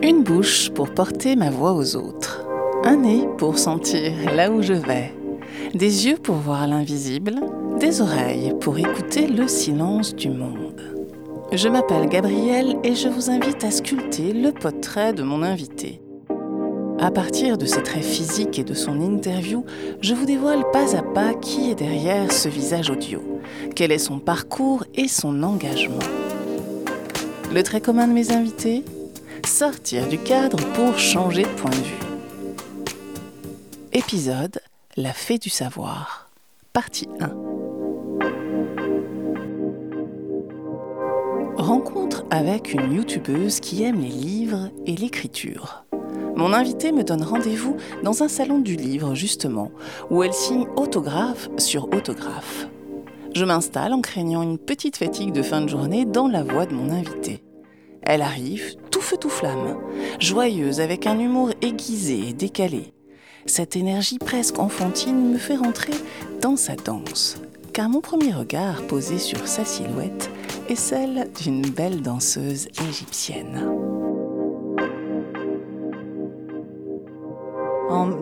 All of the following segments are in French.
Une bouche pour porter ma voix aux autres. Un nez pour sentir là où je vais. Des yeux pour voir l'invisible. Des oreilles pour écouter le silence du monde. Je m'appelle Gabrielle et je vous invite à sculpter le portrait de mon invité. À partir de ses traits physiques et de son interview, je vous dévoile pas à pas qui est derrière ce visage audio, quel est son parcours et son engagement. Le trait commun de mes invités? Sortir du cadre pour changer de point de vue. Épisode La fée du savoir, partie 1. Rencontre avec une youtubeuse qui aime les livres et l'écriture. Mon invité me donne rendez-vous dans un salon du livre, justement, où elle signe autographe sur autographe. Je m'installe en craignant une petite fatigue de fin de journée dans la voix de mon invité. Elle arrive, tout feu tout flamme, joyeuse avec un humour aiguisé et décalé. Cette énergie presque enfantine me fait rentrer dans sa danse, car mon premier regard posé sur sa silhouette est celle d'une belle danseuse égyptienne.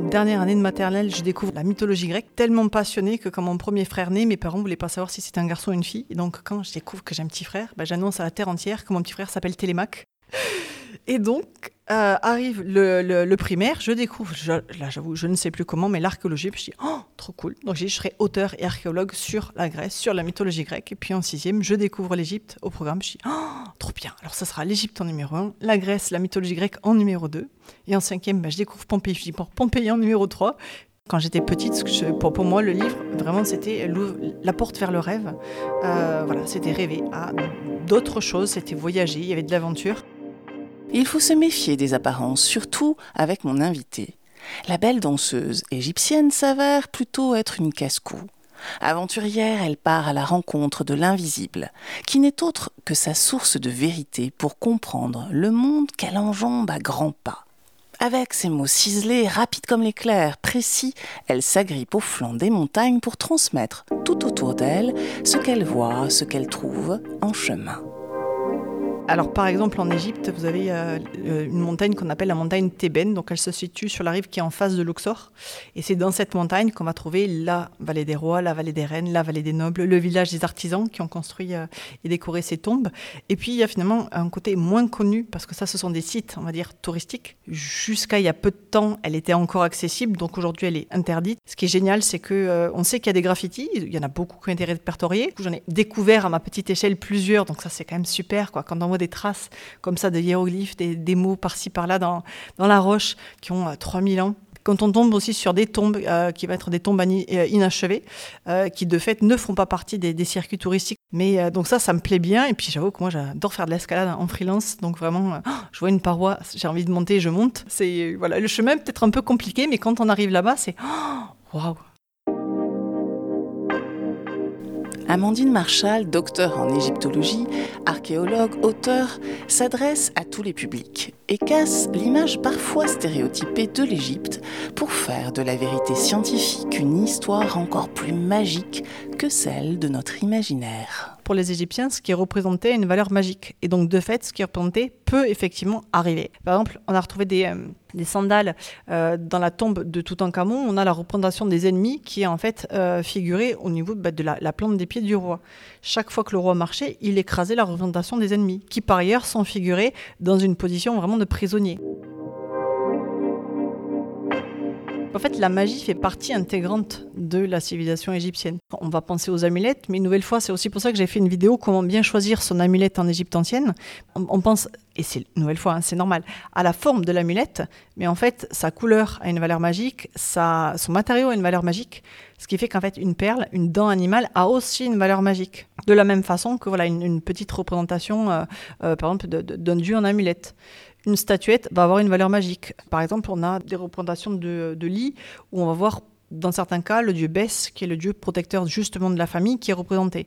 Dernière année de maternelle, je découvre la mythologie grecque, tellement passionnée que quand mon premier frère naît, mes parents voulaient pas savoir si c'était un garçon ou une fille. Et donc quand je découvre que j'ai un petit frère, bah, j'annonce à la terre entière que mon petit frère s'appelle Télémaque. Et donc, euh, arrive le, primaire, je découvre, là j'avoue, je ne sais plus comment, mais l'archéologie, je dis, oh, trop cool. Donc je, serai auteur et archéologue sur la Grèce, sur la mythologie grecque. Et puis en sixième, je découvre l'Égypte au programme, je dis, oh, trop bien. Alors ça sera l'Égypte en numéro un, la Grèce, la mythologie grecque en numéro 2. Et en cinquième, ben, je découvre Pompéi, je dis, pour Pompéi en numéro 3. Quand j'étais petite, pour, pour, moi, le livre, vraiment, c'était la porte vers le rêve. Euh, voilà, c'était rêver à d'autres choses, c'était voyager, il y avait de l'aventure. Il faut se méfier des apparences, surtout avec mon invité. La belle danseuse égyptienne s'avère plutôt être une casse-cou. Aventurière, elle part à la rencontre de l'invisible, qui n'est autre que sa source de vérité pour comprendre le monde qu'elle enjambe à grands pas. Avec ses mots ciselés, rapides comme l'éclair, précis, elle s'agrippe au flanc des montagnes pour transmettre tout autour d'elle ce qu'elle voit, ce qu'elle trouve en chemin. Alors par exemple en Égypte, vous avez euh, une montagne qu'on appelle la montagne Thébène, donc elle se situe sur la rive qui est en face de Luxor, et c'est dans cette montagne qu'on va trouver la vallée des rois, la vallée des reines, la vallée des nobles, le village des artisans qui ont construit euh, et décoré ces tombes. Et puis il y a finalement un côté moins connu, parce que ça ce sont des sites, on va dire, touristiques. Jusqu'à il y a peu de temps, elle était encore accessible, donc aujourd'hui elle est interdite. Ce qui est génial, c'est que euh, on sait qu'il y a des graffitis, il y en a beaucoup qui ont été répertoriés. J'en ai découvert à ma petite échelle plusieurs, donc ça c'est quand même super. Quoi. Quand on des traces comme ça de hiéroglyphes, des, mots par-ci par-là dans, dans la roche qui ont 3000 euh, ans quand on tombe aussi sur des tombes euh, qui vont être des tombes euh, inachevées, qui de fait ne font pas partie des, circuits touristiques. Mais donc ça, ça me plaît bien. Et puis j'avoue que moi, j'adore faire de l'escalade en freelance. Donc vraiment, je vois une paroi, j'ai envie de monter, je monte. C'est voilà, le chemin peut-être un peu compliqué, mais quand on arrive là-bas, c'est waouh. Amandine Marshall, docteur en égyptologie, archéologue, auteur, s'adresse à tous les publics et casse l'image parfois stéréotypée de l'Égypte pour faire de la vérité scientifique une histoire encore plus magique que celle de notre imaginaire pour les Égyptiens, ce qui représentait une valeur magique. Et donc, de fait, ce qui représentait peut effectivement arriver. Par exemple, on a retrouvé des, euh, sandales euh, dans la tombe de Toutankhamon. On a la représentation des ennemis qui est en fait euh, figurée au niveau bah, de la, la, plante des pieds du roi. Chaque fois que le roi marchait, il écrasait la représentation des ennemis, qui par ailleurs sont figurés dans une position vraiment de prisonnier. En fait, la magie fait partie intégrante de la civilisation égyptienne. On va penser aux amulettes, mais une nouvelle fois, c'est aussi pour ça que j'ai fait une vidéo comment bien choisir son amulette en Égypte ancienne. On, pense, et c'est une nouvelle fois, hein, c'est normal, à la forme de l'amulette, mais en fait, sa couleur a une valeur magique, sa, son matériau a une valeur magique, ce qui fait qu'en fait, une perle, une dent animale a aussi une valeur magique. De la même façon que voilà une, petite représentation, euh, euh, par exemple, d'un dieu en amulette une statuette va avoir une valeur magique. Par exemple, on a des représentations de, lits où on va voir, dans certains cas, le dieu Bess, qui est le dieu protecteur justement de la famille, qui est représenté.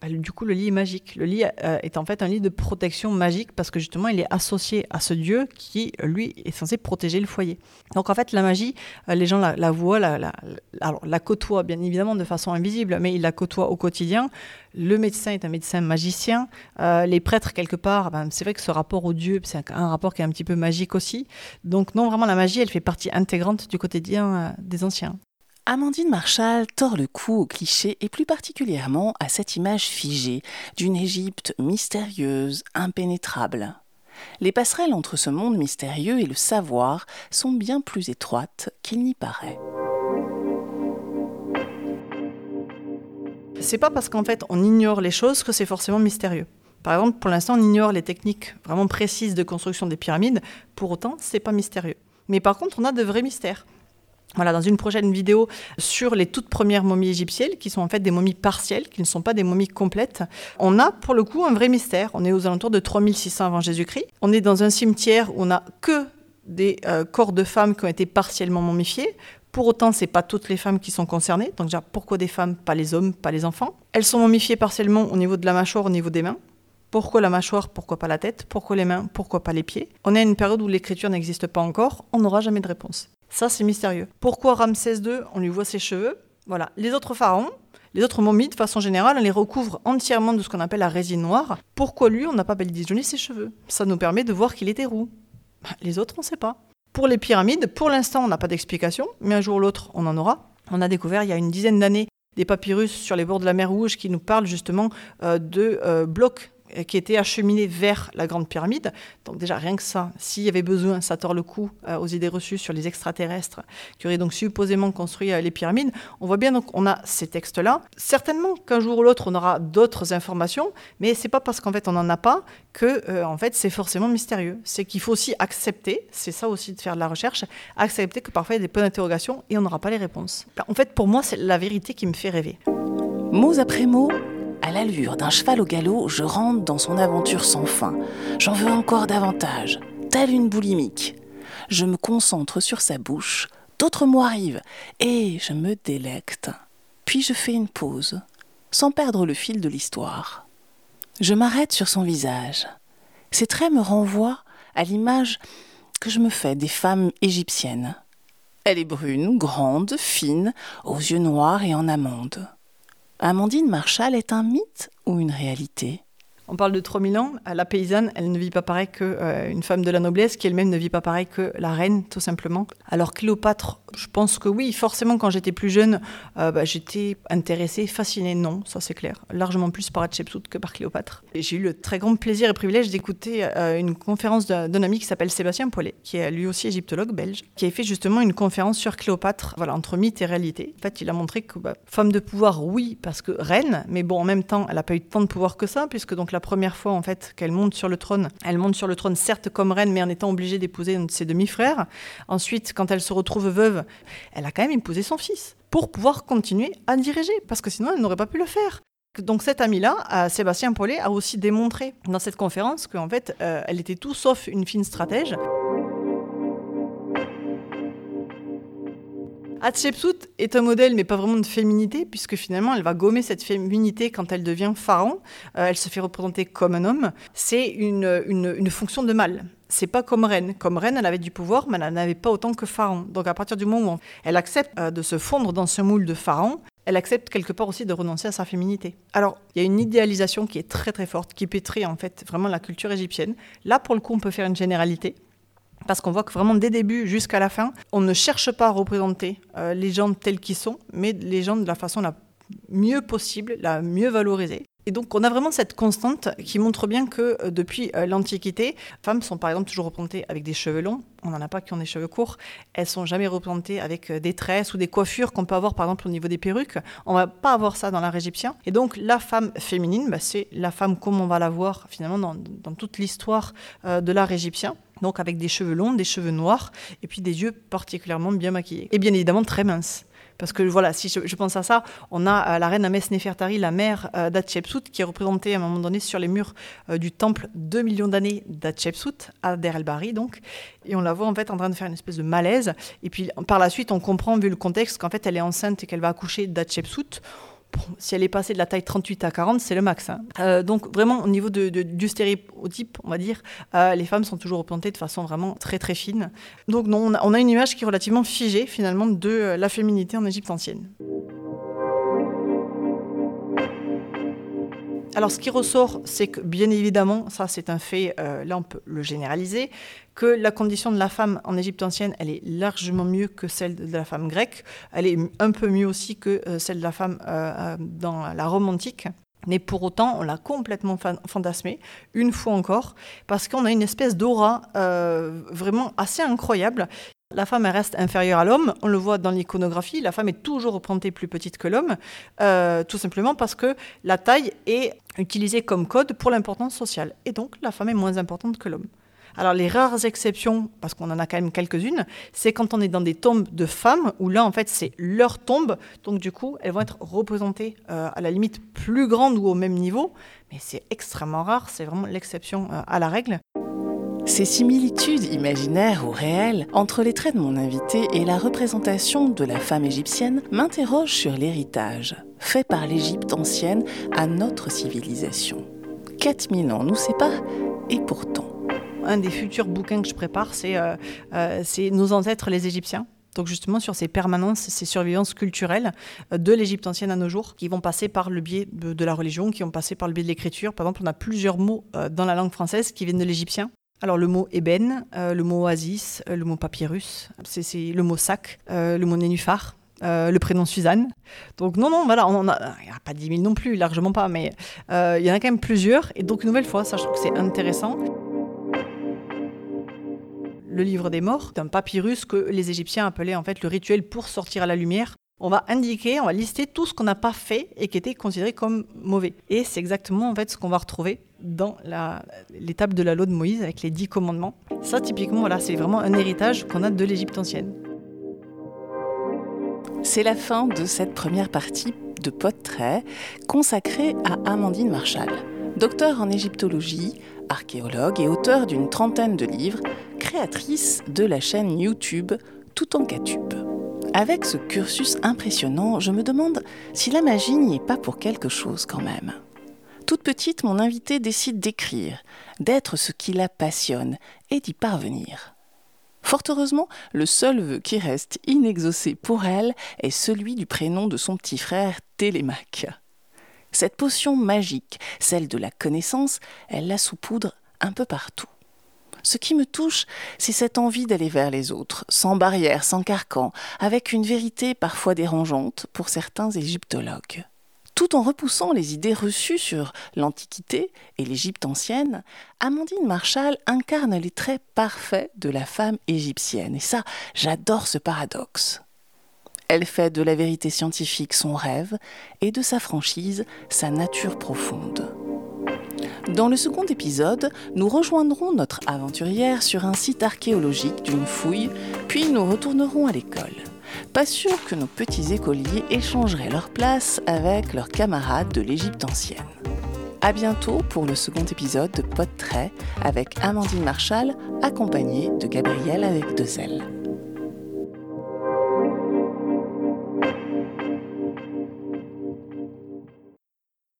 Bah, du coup, le lit est magique. Le lit euh, est en fait un lit de protection magique parce que justement, il est associé à ce dieu qui, lui, est censé protéger le foyer. Donc en fait, la magie, euh, les gens la, voient, la, la, alors, la côtoient bien évidemment de façon invisible, mais ils la côtoient au quotidien. Le médecin est un médecin magicien. Euh, les prêtres, quelque part, ben, c'est vrai que ce rapport au dieu, c'est un, rapport qui est un petit peu magique aussi. Donc non, vraiment, la magie, elle fait partie intégrante du quotidien des anciens. Amandine Marshall tord le cou au cliché et plus particulièrement à cette image figée d'une Égypte mystérieuse, impénétrable. Les passerelles entre ce monde mystérieux et le savoir sont bien plus étroites qu'il n'y paraît. C'est pas parce qu'en fait on ignore les choses que c'est forcément mystérieux. Par exemple, pour l'instant, on ignore les techniques vraiment précises de construction des pyramides. Pour autant, c'est pas mystérieux. Mais par contre, on a de vrais mystères. Voilà, dans une prochaine vidéo sur les toutes premières momies égyptiennes, qui sont en fait des momies partielles, qui ne sont pas des momies complètes, on a pour le coup un vrai mystère. On est aux alentours de 3600 avant Jésus-Christ. On est dans un cimetière où on n'a que des euh, corps de femmes qui ont été partiellement momifiés. Pour autant, ce n'est pas toutes les femmes qui sont concernées. Donc déjà, pourquoi des femmes, pas les hommes, pas les enfants? Elles sont momifiées partiellement au niveau de la mâchoire, au niveau des mains. Pourquoi la mâchoire Pourquoi pas la tête? Pourquoi les mains Pourquoi pas les pieds? On est à une période où l'écriture n'existe pas encore. On n'aura jamais de réponse. Ça, c'est mystérieux. Pourquoi Ramsès II, on lui voit ses cheveux Voilà. Les autres pharaons, les autres momies, de façon générale, on les recouvre entièrement de ce qu'on appelle la résine noire. Pourquoi lui, on n'a pas badigeonné ses cheveux? Ça nous permet de voir qu'il était roux. Bah, les autres, on ne sait pas. Pour les pyramides, pour l'instant, on n'a pas d'explication, mais un jour ou l'autre, on en aura. On a découvert il y a une dizaine d'années des papyrus sur les bords de la mer Rouge qui nous parlent justement euh, de euh, blocs qui était acheminé vers la Grande Pyramide. Donc déjà, rien que ça, s'il y avait besoin, ça tord le coup euh, aux idées reçues sur les extraterrestres qui auraient donc supposément construit euh, les pyramides. On voit bien donc on a ces textes-là. Certainement qu'un jour ou l'autre, on aura d'autres informations, mais c'est pas parce qu'en fait on n'en a pas que en fait c'est forcément mystérieux. C'est qu'il faut aussi accepter, c'est ça aussi de faire de la recherche, accepter que parfois il y a des points d'interrogation et on n'aura pas les réponses. En fait, pour moi, c'est la vérité qui me fait rêver. Mots après mots, à l'allure d'un cheval au galop, je rentre dans son aventure sans fin. J'en veux encore davantage, telle une boulimique. Je me concentre sur sa bouche, d'autres mots arrivent, et je me délecte. Puis je fais une pause, sans perdre le fil de l'histoire. Je m'arrête sur son visage. Ses traits me renvoient à l'image que je me fais des femmes égyptiennes. Elle est brune, grande, fine, aux yeux noirs et en amande. Amandine Marshall est un mythe ou une réalité? On parle de 3000 ans. La paysanne, elle ne vit pas pareil qu'une euh, femme de la noblesse, qui elle-même ne vit pas pareil que la reine, tout simplement. Alors Cléopâtre, je pense que oui, forcément, quand j'étais plus jeune, euh, bah, j'étais intéressée, fascinée. Non, ça c'est clair. Largement plus par Hatshepsut que par Cléopâtre. J'ai eu le très grand plaisir et privilège d'écouter euh, une conférence d'un ami qui s'appelle Sébastien Paulet, qui est lui aussi égyptologue belge, qui a fait justement une conférence sur Cléopâtre, voilà, entre mythe et réalité. En fait, il a montré que bah, femme de pouvoir, oui, parce que reine, mais bon, en même temps, elle n'a pas eu tant de pouvoir que ça, puisque donc la la première fois en fait qu'elle monte sur le trône. Elle monte sur le trône certes comme reine, mais en étant obligée d'épouser un de ses demi-frères. Ensuite, quand elle se retrouve veuve, elle a quand même épousé son fils pour pouvoir continuer à diriger, parce que sinon elle n'aurait pas pu le faire. Donc cet ami-là, euh, Sébastien Paulet, a aussi démontré dans cette conférence qu'en fait, euh, elle était tout sauf une fine stratège. Hatshepsut est un modèle, mais pas vraiment de féminité, puisque finalement, elle va gommer cette féminité quand elle devient pharaon. Euh, elle se fait représenter comme un homme. C'est une, une, fonction de mâle. C'est pas comme reine. Comme reine, elle avait du pouvoir, mais elle n'avait pas autant que pharaon. Donc à partir du moment où elle accepte euh, de se fondre dans ce moule de pharaon, elle accepte quelque part aussi de renoncer à sa féminité. Alors, il y a une idéalisation qui est très très forte, qui pétrit en fait vraiment la culture égyptienne. Là, pour le coup, on peut faire une généralité parce qu'on voit que vraiment dès début jusqu'à la fin, on ne cherche pas à représenter euh, les gens tels qu'ils sont, mais les gens de la façon la mieux possible, la mieux valorisée. Et donc on a vraiment cette constante qui montre bien que euh, depuis euh, l'Antiquité, femmes sont par exemple toujours représentées avec des cheveux longs, on n'en a pas qui ont des cheveux courts, elles sont jamais représentées avec des tresses ou des coiffures qu'on peut avoir par exemple au niveau des perruques. On va pas avoir ça dans l'art égyptien. Et donc la femme féminine, bah, c'est la femme comme on va la voir finalement dans, dans toute l'histoire de l'art égyptien donc avec des cheveux longs, des cheveux noirs, et puis des yeux particulièrement bien maquillés. Et bien évidemment très minces. Parce que voilà, si je, pense à ça, on a euh, la reine Ames Nefertari, la mère euh, d'Hatshepsut, qui est représentée à un moment donné sur les murs euh, du temple 2 millions d'années d'Hatshepsut, à Der el-Bari donc. Et on la voit en fait en train de faire une espèce de malaise. Et puis par la suite, on comprend, vu le contexte, qu'en fait elle est enceinte et qu'elle va accoucher d'Hatshepsut si elle est passée de la taille 38 à 40, c'est le max. Hein. Euh, donc vraiment, au niveau de, du stéréotype, on va dire, euh, les femmes sont toujours représentées de façon vraiment très très fine. Donc non, on a, une image qui est relativement figée finalement de euh, la féminité en Égypte ancienne. Alors, ce qui ressort, c'est que, bien évidemment, ça c'est un fait, là on peut le généraliser, que la condition de la femme en Égypte ancienne, elle est largement mieux que celle de la femme grecque. Elle est un peu mieux aussi que euh, celle de la femme euh, euh, dans la Rome antique. Mais pour autant, on l'a complètement fantasmé, une fois encore, parce qu'on a une espèce d'aura vraiment assez incroyable. La femme reste inférieure à l'homme, on le voit dans l'iconographie, la femme est toujours représentée plus petite que l'homme, tout simplement parce que la taille est utilisée comme code pour l'importance sociale. Et donc la femme est moins importante que l'homme. Alors les rares exceptions, parce qu'on en a quand même quelques-unes, c'est quand on est dans des tombes de femmes, où là en fait c'est leur tombe, donc du coup elles vont être représentées euh, à la limite plus grande ou au même niveau, mais c'est extrêmement rare, c'est vraiment l'exception euh, à la règle. Ces similitudes imaginaires ou réelles entre les traits de mon invité et la représentation de la femme égyptienne m'interrogent sur l'héritage fait par l'Égypte ancienne à notre civilisation. 4000 ans nous séparent et pourtant un des futurs bouquins que je prépare, euh, euh, c'est Nos ancêtres les Égyptiens. Donc justement sur ces permanences, ces survivances culturelles euh, de l'Égypte ancienne à nos jours, qui vont passer par le biais de, la religion, qui vont passer par le biais de l'écriture. Par exemple, on a plusieurs mots dans la langue française qui viennent de l'égyptien. Alors le mot ébène, le mot oasis, le mot papyrus, c'est le mot sac, le mot nénuphar. le prénom Suzanne. Donc non, non, voilà, il n'y a pas 10 000 non plus, largement pas, mais il y en a quand même plusieurs. Et donc une nouvelle fois, ça je trouve que c'est intéressant le livre des morts, un papyrus que les Égyptiens appelaient en fait le rituel pour sortir à la lumière. On va indiquer, on va lister tout ce qu'on n'a pas fait et qui était considéré comme mauvais. Et c'est exactement en fait ce qu'on va retrouver dans l'étape de la loi de Moïse avec les dix commandements. Ça, typiquement, c'est vraiment un héritage qu'on a de l'Égypte ancienne. C'est la fin de cette première partie de Podtrait consacrée à Amandine Marshall, docteur en égyptologie, archéologue et auteur d'une trentaine de livres, créatrice de la chaîne YouTube Tout en Catube. Avec ce cursus impressionnant, je me demande si la magie n'y est pas pour quelque chose quand même. Toute petite, mon invité décide d'écrire, d'être ce qui la passionne et d'y parvenir. Fort heureusement, le seul vœu qui reste inexaucé pour elle est celui du prénom de son petit frère Télémaque. Cette potion magique, celle de la connaissance, elle la saupoudre un peu partout. Ce qui me touche, c'est cette envie d'aller vers les autres, sans barrière, sans carcan, avec une vérité parfois dérangeante pour certains égyptologues. Tout en repoussant les idées reçues sur l'Antiquité et l'Égypte ancienne, Amandine Marshall incarne les traits parfaits de la femme égyptienne. Et ça, j'adore ce paradoxe. Elle fait de la vérité scientifique son rêve et de sa franchise sa nature profonde. Dans le second épisode, nous rejoindrons notre aventurière sur un site archéologique d'une fouille, puis nous retournerons à l'école. Pas sûr que nos petits écoliers échangeraient leur place avec leurs camarades de l'Égypte ancienne. A bientôt pour le second épisode de Pod avec Amandine Marshall, accompagnée de Gabrielle avec deux ailes.